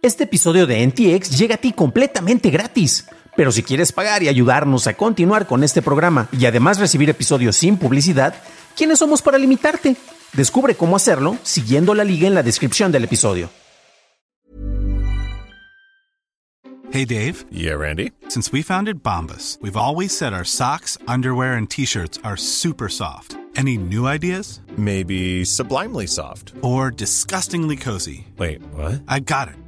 Este episodio de NTX llega a ti completamente gratis. Pero si quieres pagar y ayudarnos a continuar con este programa y además recibir episodios sin publicidad, ¿quiénes somos para limitarte? Descubre cómo hacerlo siguiendo la liga en la descripción del episodio. Hey Dave. Yeah, Randy. Since we founded Bombus, we've always said our socks, underwear, and t-shirts are super soft. Any new ideas? Maybe sublimely soft. Or disgustingly cozy? Wait, what? I got it.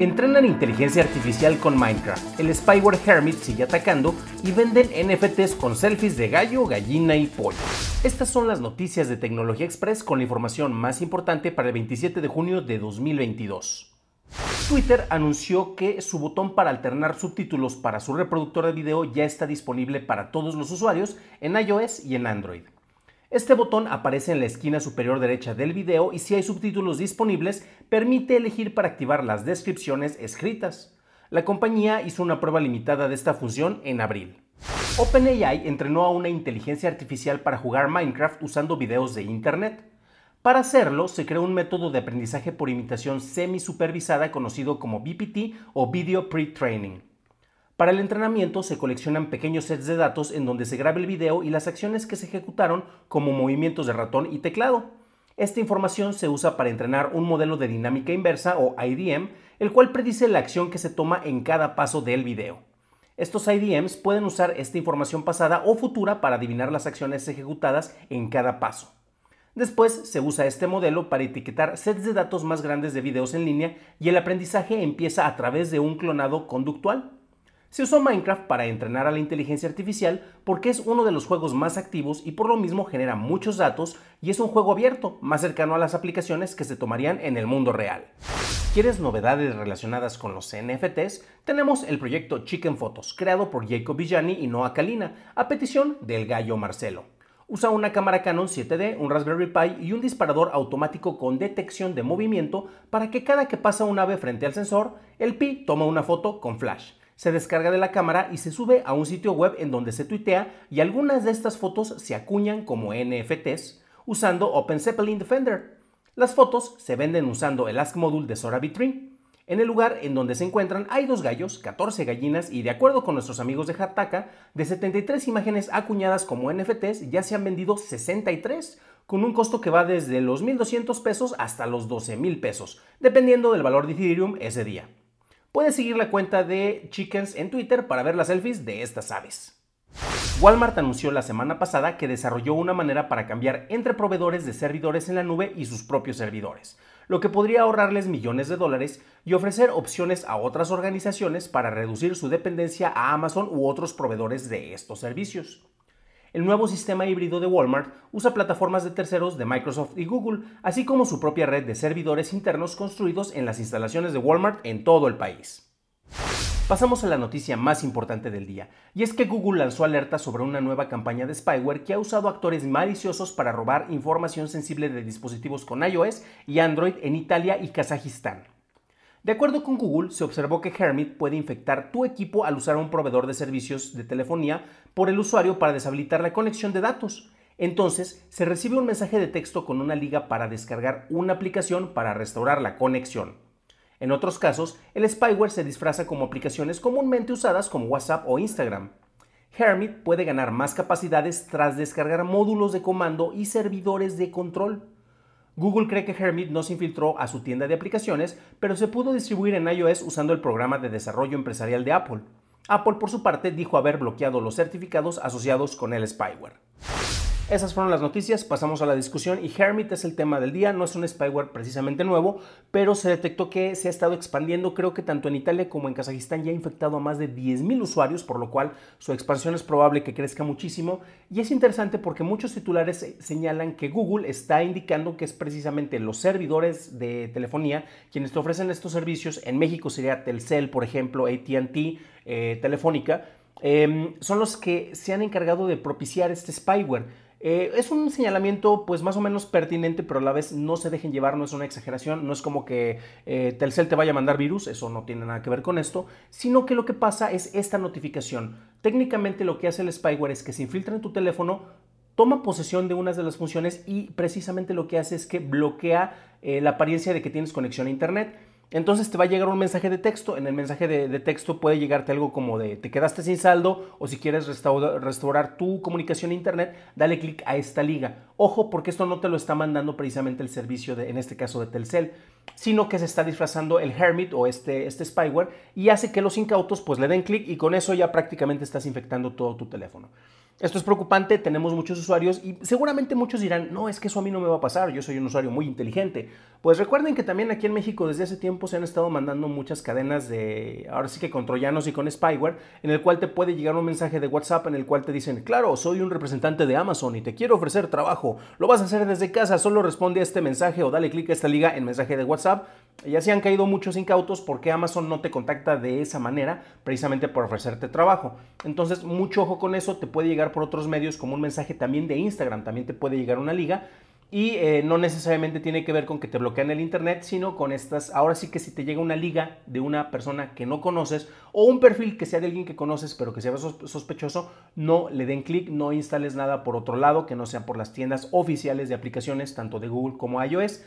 Entrenan inteligencia artificial con Minecraft. El spyware Hermit sigue atacando y venden NFTs con selfies de gallo, gallina y pollo. Estas son las noticias de Tecnología Express con la información más importante para el 27 de junio de 2022. Twitter anunció que su botón para alternar subtítulos para su reproductor de video ya está disponible para todos los usuarios en iOS y en Android. Este botón aparece en la esquina superior derecha del video y si hay subtítulos disponibles, permite elegir para activar las descripciones escritas. La compañía hizo una prueba limitada de esta función en abril. OpenAI entrenó a una inteligencia artificial para jugar Minecraft usando videos de Internet. Para hacerlo, se creó un método de aprendizaje por imitación semi-supervisada conocido como BPT o Video Pre-Training. Para el entrenamiento se coleccionan pequeños sets de datos en donde se graba el video y las acciones que se ejecutaron como movimientos de ratón y teclado. Esta información se usa para entrenar un modelo de dinámica inversa o IDM, el cual predice la acción que se toma en cada paso del video. Estos IDMs pueden usar esta información pasada o futura para adivinar las acciones ejecutadas en cada paso. Después se usa este modelo para etiquetar sets de datos más grandes de videos en línea y el aprendizaje empieza a través de un clonado conductual. Se usó Minecraft para entrenar a la inteligencia artificial porque es uno de los juegos más activos y por lo mismo genera muchos datos y es un juego abierto, más cercano a las aplicaciones que se tomarían en el mundo real. ¿Quieres novedades relacionadas con los NFTs? Tenemos el proyecto Chicken Photos, creado por Jacob Villani y Noah Kalina, a petición del gallo Marcelo. Usa una cámara Canon 7D, un Raspberry Pi y un disparador automático con detección de movimiento para que cada que pasa un ave frente al sensor, el Pi toma una foto con flash se descarga de la cámara y se sube a un sitio web en donde se tuitea y algunas de estas fotos se acuñan como NFTs usando Open Zeppelin Defender. Las fotos se venden usando el Ask Module de Sora Tree. En el lugar en donde se encuentran hay dos gallos, 14 gallinas y de acuerdo con nuestros amigos de Hataka, de 73 imágenes acuñadas como NFTs ya se han vendido 63, con un costo que va desde los 1.200 pesos hasta los 12.000 pesos, dependiendo del valor de Ethereum ese día. Puedes seguir la cuenta de Chickens en Twitter para ver las selfies de estas aves. Walmart anunció la semana pasada que desarrolló una manera para cambiar entre proveedores de servidores en la nube y sus propios servidores, lo que podría ahorrarles millones de dólares y ofrecer opciones a otras organizaciones para reducir su dependencia a Amazon u otros proveedores de estos servicios. El nuevo sistema híbrido de Walmart usa plataformas de terceros de Microsoft y Google, así como su propia red de servidores internos construidos en las instalaciones de Walmart en todo el país. Pasamos a la noticia más importante del día, y es que Google lanzó alerta sobre una nueva campaña de spyware que ha usado actores maliciosos para robar información sensible de dispositivos con iOS y Android en Italia y Kazajistán. De acuerdo con Google, se observó que Hermit puede infectar tu equipo al usar un proveedor de servicios de telefonía por el usuario para deshabilitar la conexión de datos. Entonces, se recibe un mensaje de texto con una liga para descargar una aplicación para restaurar la conexión. En otros casos, el spyware se disfraza como aplicaciones comúnmente usadas como WhatsApp o Instagram. Hermit puede ganar más capacidades tras descargar módulos de comando y servidores de control. Google cree que Hermit no se infiltró a su tienda de aplicaciones, pero se pudo distribuir en iOS usando el programa de desarrollo empresarial de Apple. Apple, por su parte, dijo haber bloqueado los certificados asociados con el spyware. Esas fueron las noticias, pasamos a la discusión y Hermit es el tema del día, no es un spyware precisamente nuevo, pero se detectó que se ha estado expandiendo, creo que tanto en Italia como en Kazajistán ya ha infectado a más de 10.000 usuarios, por lo cual su expansión es probable que crezca muchísimo. Y es interesante porque muchos titulares señalan que Google está indicando que es precisamente los servidores de telefonía quienes te ofrecen estos servicios, en México sería Telcel, por ejemplo, ATT, eh, Telefónica, eh, son los que se han encargado de propiciar este spyware. Eh, es un señalamiento pues más o menos pertinente, pero a la vez no se dejen llevar, no es una exageración, no es como que eh, Telcel te vaya a mandar virus, eso no tiene nada que ver con esto, sino que lo que pasa es esta notificación. Técnicamente lo que hace el spyware es que se infiltra en tu teléfono, toma posesión de unas de las funciones y precisamente lo que hace es que bloquea eh, la apariencia de que tienes conexión a Internet. Entonces te va a llegar un mensaje de texto. En el mensaje de, texto puede llegarte algo como de te quedaste sin saldo o si quieres restaurar, tu comunicación a internet, dale clic a esta liga. Ojo porque esto no te lo está mandando precisamente el servicio, de, en este caso de Telcel, sino que se está disfrazando el Hermit o este, este spyware y hace que los incautos pues le den clic y con eso ya prácticamente estás infectando todo tu teléfono. Esto es preocupante, tenemos muchos usuarios y seguramente muchos dirán, no, es que eso a mí no me va a pasar, yo soy un usuario muy inteligente. Pues recuerden que también aquí en México desde hace tiempo se han estado mandando muchas cadenas de, ahora sí que con troyanos y con spyware, en el cual te puede llegar un mensaje de WhatsApp en el cual te dicen, claro, soy un representante de Amazon y te quiero ofrecer trabajo, lo vas a hacer desde casa, solo responde a este mensaje o dale clic a esta liga en mensaje de WhatsApp. Y así han caído muchos incautos porque Amazon no te contacta de esa manera precisamente por ofrecerte trabajo. Entonces, mucho ojo con eso, te puede llegar por otros medios como un mensaje también de Instagram, también te puede llegar una liga y eh, no necesariamente tiene que ver con que te bloquean el internet, sino con estas, ahora sí que si te llega una liga de una persona que no conoces o un perfil que sea de alguien que conoces pero que sea sospechoso, no le den clic, no instales nada por otro lado que no sea por las tiendas oficiales de aplicaciones, tanto de Google como iOS.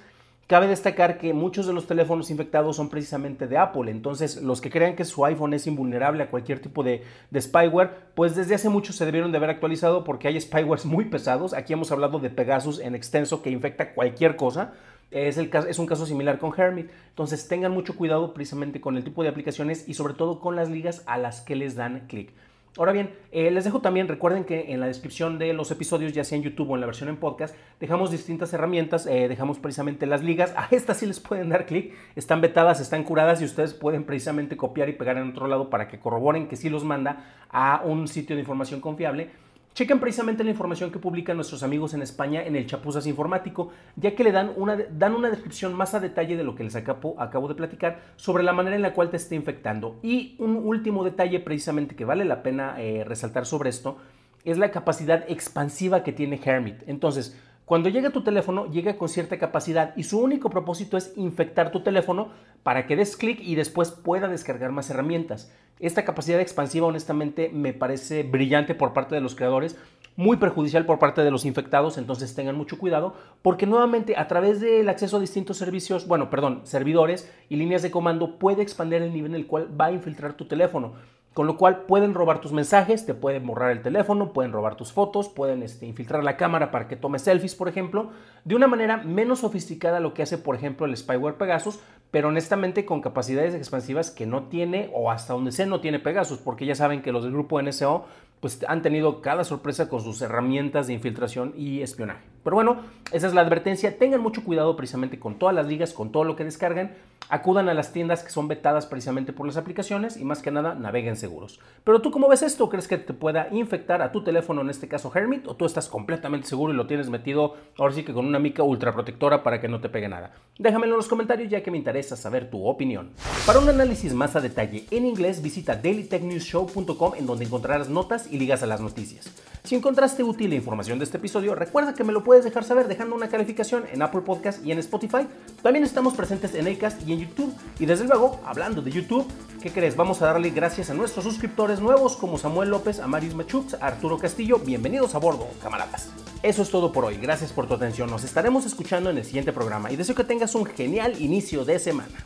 Cabe destacar que muchos de los teléfonos infectados son precisamente de Apple, entonces los que crean que su iPhone es invulnerable a cualquier tipo de, spyware, pues desde hace mucho se debieron de haber actualizado porque hay spywares muy pesados. Aquí hemos hablado de Pegasus en extenso que infecta cualquier cosa. Es, es un caso similar con Hermit. Entonces tengan mucho cuidado precisamente con el tipo de aplicaciones y sobre todo con las ligas a las que les dan clic. Ahora bien, eh, les dejo también, recuerden que en la descripción de los episodios, ya sea en YouTube o en la versión en podcast, dejamos distintas herramientas, eh, dejamos precisamente las ligas, a estas sí les pueden dar clic, están vetadas, están curadas y ustedes pueden precisamente copiar y pegar en otro lado para que corroboren que sí los manda a un sitio de información confiable Chequen precisamente la información que publican nuestros amigos en España en el Chapuzas Informático, ya que le dan una, dan una descripción más a detalle de lo que les acabo, de platicar sobre la manera en la cual te está infectando. Y un último detalle precisamente que vale la pena eh, resaltar sobre esto es la capacidad expansiva que tiene Hermit. Entonces, cuando llega tu teléfono, llega con cierta capacidad y su único propósito es infectar tu teléfono para que des clic y después pueda descargar más herramientas. Esta capacidad expansiva honestamente me parece brillante por parte de los creadores, muy perjudicial por parte de los infectados, entonces tengan mucho cuidado porque nuevamente a través del acceso a distintos servicios, bueno, perdón, servidores y líneas de comando puede expandir el nivel en el cual va a infiltrar tu teléfono. Con lo cual pueden robar tus mensajes, te pueden borrar el teléfono, pueden robar tus fotos, pueden este, infiltrar la cámara para que tomes selfies, por ejemplo, de una manera menos sofisticada lo que hace, por ejemplo, el spyware Pegasus, pero honestamente con capacidades expansivas que no tiene o hasta donde sé no tiene Pegasus, porque ya saben que los del grupo NSO pues han tenido cada sorpresa con sus herramientas de infiltración y espionaje. Pero bueno, esa es la advertencia. Tengan mucho cuidado precisamente con todas las ligas, con todo lo que descargan. Acudan a las tiendas que son vetadas precisamente por las aplicaciones y más que nada naveguen seguros. Pero tú cómo ves esto? ¿Crees que te pueda infectar a tu teléfono, en este caso Hermit? ¿O tú estás completamente seguro y lo tienes metido ahora sí que con una mica ultra protectora para que no te pegue nada? Déjamelo en los comentarios ya que me interesa saber tu opinión. Para un análisis más a detalle en inglés visita dailytechnewsshow.com en donde encontrarás notas y ligas a las noticias. Si encontraste útil la información de este episodio, recuerda que me lo puedes dejar saber dejando una calificación en Apple Podcast y en Spotify. También estamos presentes en Acast y en YouTube. Y desde luego, hablando de YouTube, ¿qué crees? Vamos a darle gracias a nuestros suscriptores nuevos como Samuel López, Amarius Machux, Arturo Castillo. Bienvenidos a bordo, camaradas. Eso es todo por hoy. Gracias por tu atención. Nos estaremos escuchando en el siguiente programa y deseo que tengas un genial inicio de semana.